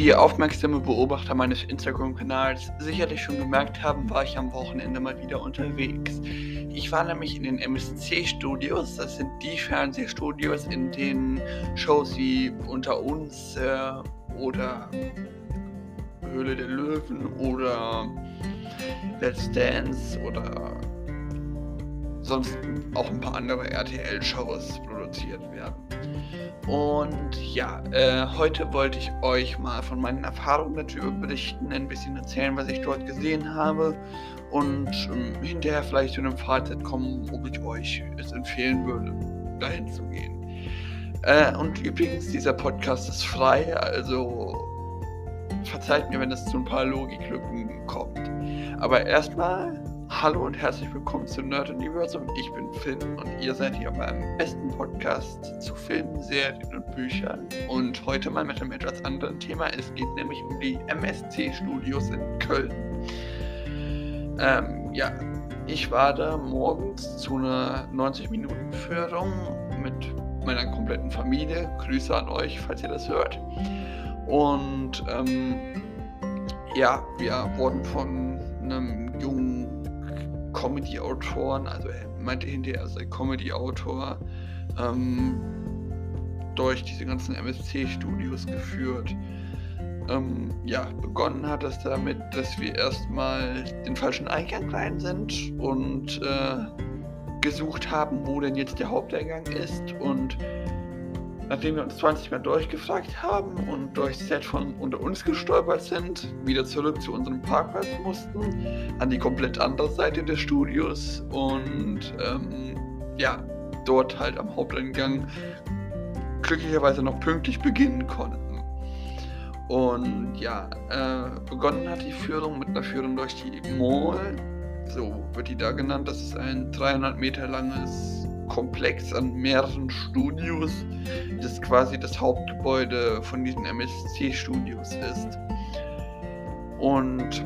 Wie aufmerksame Beobachter meines Instagram-Kanals sicherlich schon gemerkt haben, war ich am Wochenende mal wieder unterwegs. Ich war nämlich in den MSC-Studios, das sind die Fernsehstudios, in denen Shows wie Unter uns äh, oder Höhle der Löwen oder Let's Dance oder sonst auch ein paar andere RTL-Shows produziert werden. Und ja, äh, heute wollte ich euch mal von meinen Erfahrungen darüber berichten, ein bisschen erzählen, was ich dort gesehen habe und ähm, hinterher vielleicht zu einem Fazit kommen, ob ich euch es empfehlen würde, dahin zu gehen. Äh, und übrigens, dieser Podcast ist frei, also verzeiht mir, wenn es zu ein paar Logiklücken kommt. Aber erstmal Hallo und herzlich willkommen zu Nerd Universum. Ich bin Finn und ihr seid hier beim besten Podcast zu Filmen, Serien und Büchern. Und heute mal mit einem etwas anderen Thema. Es geht nämlich um die MSC Studios in Köln. Ähm, ja, ich war da morgens zu einer 90-Minuten-Führung mit meiner kompletten Familie. Grüße an euch, falls ihr das hört. Und ähm, ja, wir wurden von einem jungen Comedy-Autoren, also er meinte hinterher, er sei Comedy-Autor, ähm, durch diese ganzen MSC-Studios geführt. Ähm, ja, begonnen hat es damit, dass wir erstmal den falschen Eingang rein sind und äh, gesucht haben, wo denn jetzt der Haupteingang ist und Nachdem wir uns 20 Mal durchgefragt haben und durch Set von unter uns gestolpert sind, wieder zurück zu unserem Parkplatz mussten, an die komplett andere Seite des Studios und ähm, ja, dort halt am Haupteingang glücklicherweise noch pünktlich beginnen konnten. Und ja, äh, begonnen hat die Führung mit einer Führung durch die Mall, so wird die da genannt. Das ist ein 300 Meter langes Komplex an mehreren Studios, das quasi das Hauptgebäude von diesen MSC-Studios ist. Und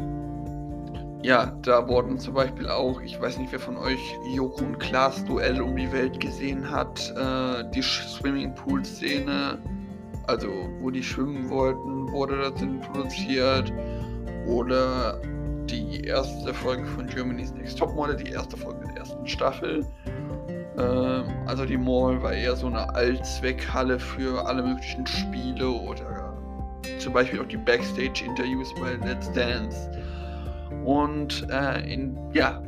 ja, da wurden zum Beispiel auch, ich weiß nicht, wer von euch Joko und Klaas Duell um die Welt gesehen hat, äh, die Swimmingpool-Szene, also wo die schwimmen wollten, wurde da drin produziert. Oder die erste Folge von Germany's Next Topmodel, die erste Folge der ersten Staffel. Ähm, also die Mall war eher so eine Allzweckhalle für alle möglichen Spiele oder zum Beispiel auch die Backstage-Interviews bei Let's Dance. Und äh, in, ja,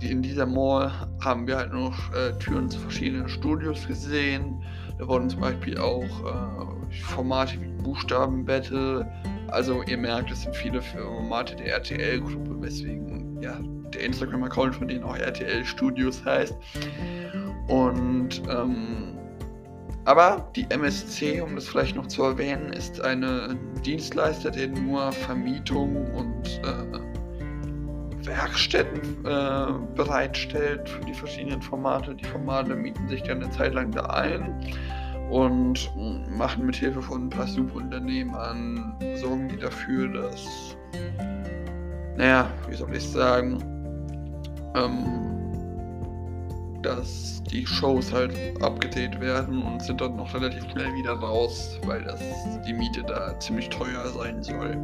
in dieser Mall haben wir halt noch äh, Türen zu verschiedenen Studios gesehen. Da wurden zum Beispiel auch äh, Formate wie Buchstaben-Battle. Also ihr merkt, es sind viele Formate der RTL-Gruppe, weswegen ja, der Instagram-Account von denen auch RTL Studios heißt. Und ähm, aber die MSC, um das vielleicht noch zu erwähnen, ist eine Dienstleister, der nur Vermietung und äh, Werkstätten äh, bereitstellt für die verschiedenen Formate. Die Formate mieten sich dann eine Zeit lang da ein und machen mit Hilfe von ein paar Subunternehmern, sorgen die dafür, dass, naja, wie soll ich sagen, ähm, dass die Shows halt abgedreht werden und sind dann noch relativ schnell wieder raus, weil das die Miete da ziemlich teuer sein soll.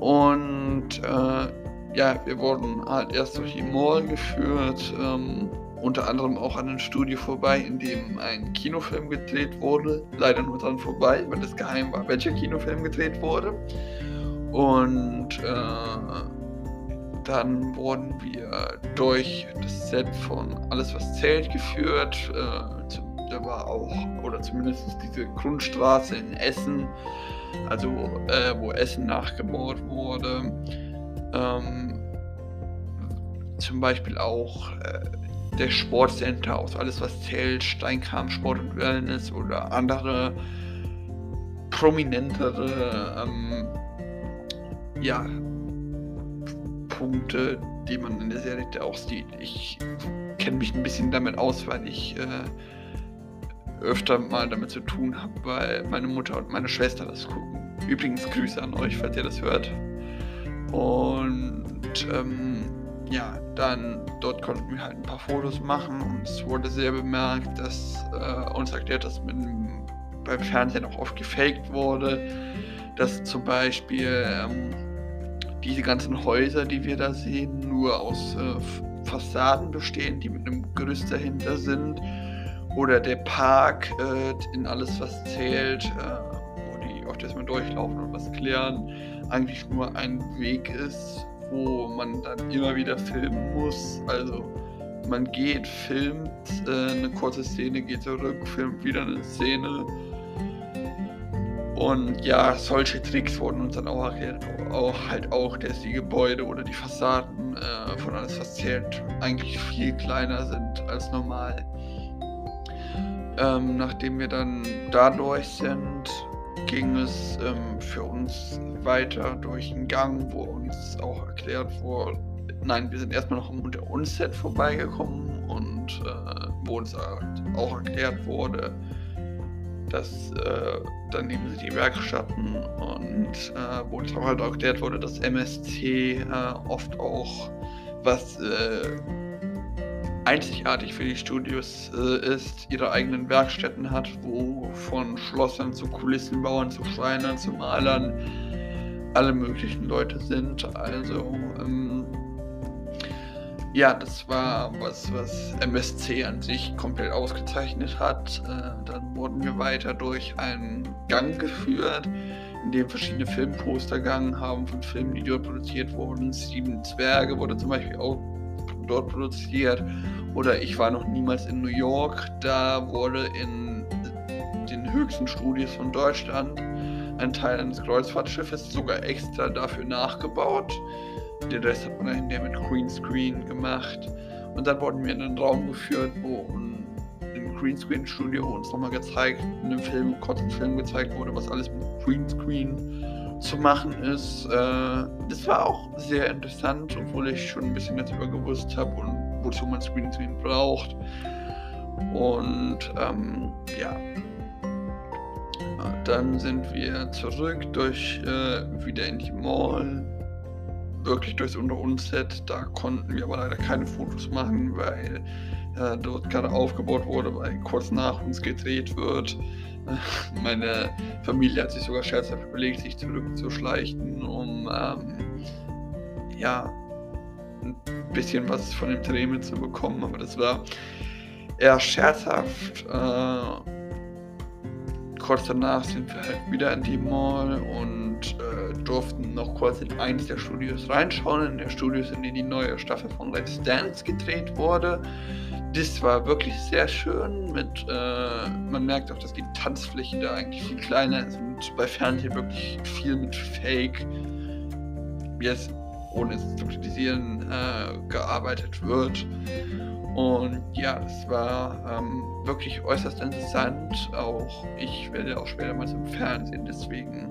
Und äh, ja, wir wurden halt erst durch die Mall geführt, ähm, unter anderem auch an einem Studio vorbei, in dem ein Kinofilm gedreht wurde. Leider nur dran vorbei, weil es geheim war, welcher Kinofilm gedreht wurde. Und äh, dann wurden wir durch das Set von Alles, was zählt geführt. Äh, da war auch, oder zumindest diese Grundstraße in Essen, also äh, wo Essen nachgebaut wurde. Ähm, zum Beispiel auch äh, der Sportcenter aus Alles, was zählt, Steinkram, Sport und Wellness oder andere prominentere ähm, ja, Punkte, die man in der Serie auch sieht. Ich kenne mich ein bisschen damit aus, weil ich äh, öfter mal damit zu tun habe, weil meine Mutter und meine Schwester das gucken. Übrigens Grüße an euch, falls ihr das hört. Und ähm, ja, dann dort konnten wir halt ein paar Fotos machen und es wurde sehr bemerkt, dass äh, uns erklärt, dass mit beim Fernsehen auch oft gefaked wurde, dass zum Beispiel ähm, diese ganzen Häuser, die wir da sehen, nur aus äh, Fassaden bestehen, die mit einem Gerüst dahinter sind. Oder der Park äh, in alles, was zählt, äh, wo die oft erstmal durchlaufen und was klären, eigentlich nur ein Weg ist, wo man dann immer wieder filmen muss. Also man geht, filmt äh, eine kurze Szene, geht zurück, filmt wieder eine Szene. Und ja, solche Tricks wurden uns dann auch erklärt, auch halt auch, dass die Gebäude oder die Fassaden äh, von alles zählt eigentlich viel kleiner sind als normal. Ähm, nachdem wir dann dadurch sind, ging es ähm, für uns weiter durch einen Gang, wo uns auch erklärt wurde, nein, wir sind erstmal noch am Unter-Uns-Set vorbeigekommen und äh, wo uns auch erklärt wurde, dass äh, nehmen sie die Werkstätten und äh, wo uns auch halt erklärt wurde, dass MSC äh, oft auch was äh, einzigartig für die Studios äh, ist, ihre eigenen Werkstätten hat, wo von Schlossern zu Kulissenbauern zu Schreinern zu Malern alle möglichen Leute sind. Also ähm, ja, das war was, was MSC an sich komplett ausgezeichnet hat. Äh, dann wurden wir weiter durch einen Gang geführt, in dem verschiedene Filmposter gegangen haben von Filmen, die dort produziert wurden. Sieben Zwerge wurde zum Beispiel auch dort produziert. Oder ich war noch niemals in New York. Da wurde in den höchsten Studios von Deutschland ein Teil eines Kreuzfahrtschiffes sogar extra dafür nachgebaut. Den Rest hat man hinterher mit Greenscreen gemacht. Und dann wurden wir in einen Raum geführt, wo im Greenscreen-Studio uns nochmal gezeigt, in einem Film, kurzen Film gezeigt wurde, was alles mit Greenscreen zu machen ist. Äh, das war auch sehr interessant, obwohl ich schon ein bisschen darüber gewusst habe und wozu man Greenscreen braucht. Und ähm, ja, dann sind wir zurück durch äh, wieder in die Mall wirklich durchs Unter-Uns-Set. Da konnten wir aber leider keine Fotos machen, weil äh, dort gerade aufgebaut wurde, weil kurz nach uns gedreht wird. Meine Familie hat sich sogar scherzhaft überlegt, sich zurückzuschleichen, um ähm, ja ein bisschen was von dem Dreh mitzubekommen. Aber das war eher scherzhaft. Äh, kurz danach sind wir halt wieder in die Mall und äh, durften noch kurz in eins der Studios reinschauen, in der Studios, in denen die neue Staffel von Let's Dance gedreht wurde. Das war wirklich sehr schön. Mit, äh, man merkt auch, dass die Tanzfläche da eigentlich viel kleiner ist und bei Fernsehen wirklich viel mit Fake, jetzt ohne es zu kritisieren, äh, gearbeitet wird. Und ja, es war ähm, wirklich äußerst interessant. Auch ich werde auch später mal zum Fernsehen deswegen.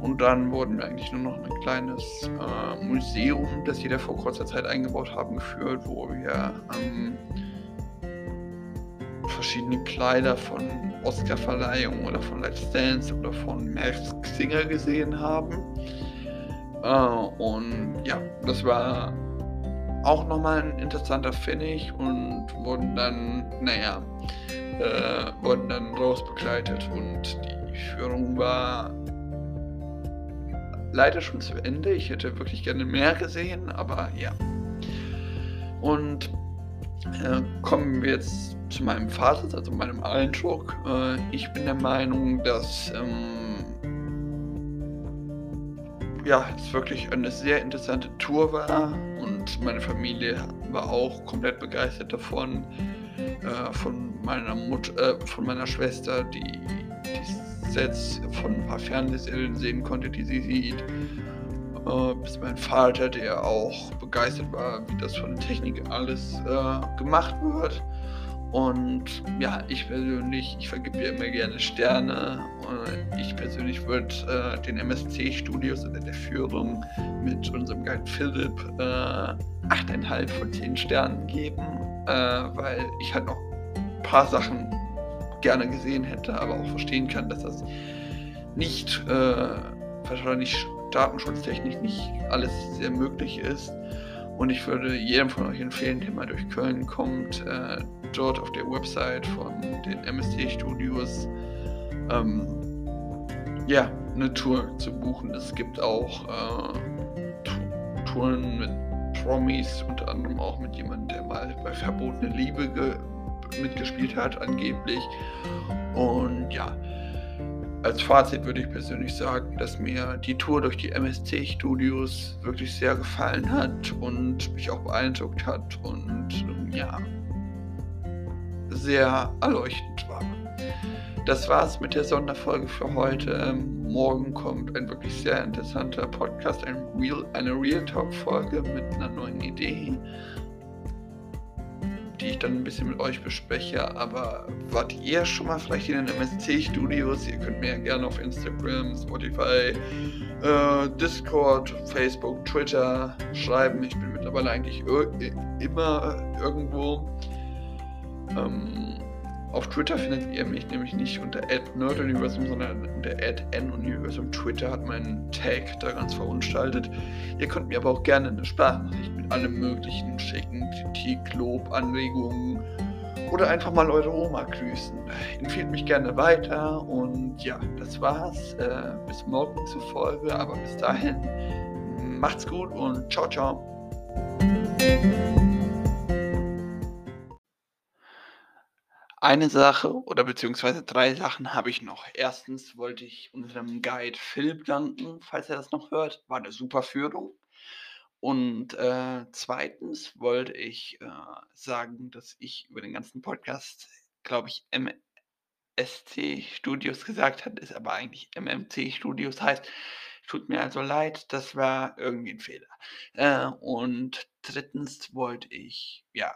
Und dann wurden wir eigentlich nur noch ein kleines äh, Museum, das sie da vor kurzer Zeit eingebaut haben, geführt, wo wir ähm, verschiedene Kleider von Oscar-Verleihungen oder von Let's Dance oder von Max Singer gesehen haben. Äh, und ja, das war auch nochmal ein interessanter Finish und wurden dann, naja, äh, wurden dann rausbegleitet und die Führung war leider schon zu Ende. Ich hätte wirklich gerne mehr gesehen, aber ja. Und äh, kommen wir jetzt zu meinem Fazit, also meinem Eindruck. Äh, ich bin der Meinung, dass ähm, ja, es wirklich eine sehr interessante Tour war und meine Familie war auch komplett begeistert davon. Äh, von meiner Mutter, äh, von meiner Schwester, die die Sets von ein paar Fernsehserien sehen konnte, die sie sieht. Äh, bis mein Vater, der auch begeistert war, wie das von der Technik alles äh, gemacht wird. Und ja, ich persönlich, ich vergebe ja immer gerne Sterne. Ich persönlich würde äh, den MSC-Studios oder der Führung mit unserem Guide Philipp äh, 8,5 von 10 Sternen geben, äh, weil ich halt noch ein paar Sachen gerne gesehen hätte, aber auch verstehen kann, dass das nicht, äh, wahrscheinlich datenschutztechnisch nicht alles sehr möglich ist. Und ich würde jedem von euch empfehlen, der mal durch Köln kommt, äh, dort auf der Website von den MSC Studios ähm, ja, eine Tour zu buchen. Es gibt auch äh, Touren mit Promis, unter anderem auch mit jemandem, der mal bei Verbotene Liebe mitgespielt hat, angeblich. Und ja, als Fazit würde ich persönlich sagen, dass mir die Tour durch die MSC-Studios wirklich sehr gefallen hat und mich auch beeindruckt hat und ja, sehr erleuchtend war. Das war's mit der Sonderfolge für heute. Ähm, morgen kommt ein wirklich sehr interessanter Podcast, ein Real, eine Real Talk-Folge mit einer neuen Idee die ich dann ein bisschen mit euch bespreche. Aber wart ihr schon mal vielleicht in den MSC-Studios? Ihr könnt mir gerne auf Instagram, Spotify, äh, Discord, Facebook, Twitter schreiben. Ich bin mittlerweile eigentlich ir immer irgendwo. Ähm, auf Twitter findet ihr mich nämlich nicht unter nerduniversum, sondern unter nuniversum. Twitter hat meinen Tag da ganz verunstaltet. Ihr könnt mir aber auch gerne eine Sprachnachricht mit allem Möglichen schicken. Kritik, Lob, Anregungen oder einfach mal eure Oma grüßen. Empfehlt mich gerne weiter und ja, das war's. Äh, bis morgen zur Folge, aber bis dahin macht's gut und ciao, ciao. Eine Sache oder beziehungsweise drei Sachen habe ich noch. Erstens wollte ich unserem Guide Philipp danken, falls er das noch hört. War eine super Führung. Und äh, zweitens wollte ich äh, sagen, dass ich über den ganzen Podcast, glaube ich, MSC Studios gesagt habe, ist aber eigentlich MMC Studios heißt. Tut mir also leid, das war irgendwie ein Fehler. Äh, und drittens wollte ich, ja,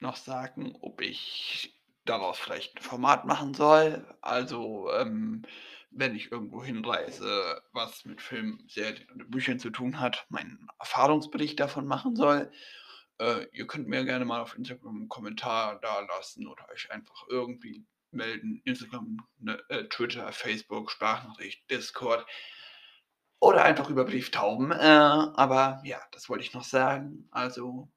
noch sagen, ob ich daraus vielleicht ein Format machen soll. Also, ähm, wenn ich irgendwo hinreise, was mit Filmen, Serien oder Büchern zu tun hat, meinen Erfahrungsbericht davon machen soll. Äh, ihr könnt mir gerne mal auf Instagram einen Kommentar da lassen oder euch einfach irgendwie melden. Instagram, ne, äh, Twitter, Facebook, Sprachnachricht, Discord oder einfach über Brieftauben. Äh, aber ja, das wollte ich noch sagen. Also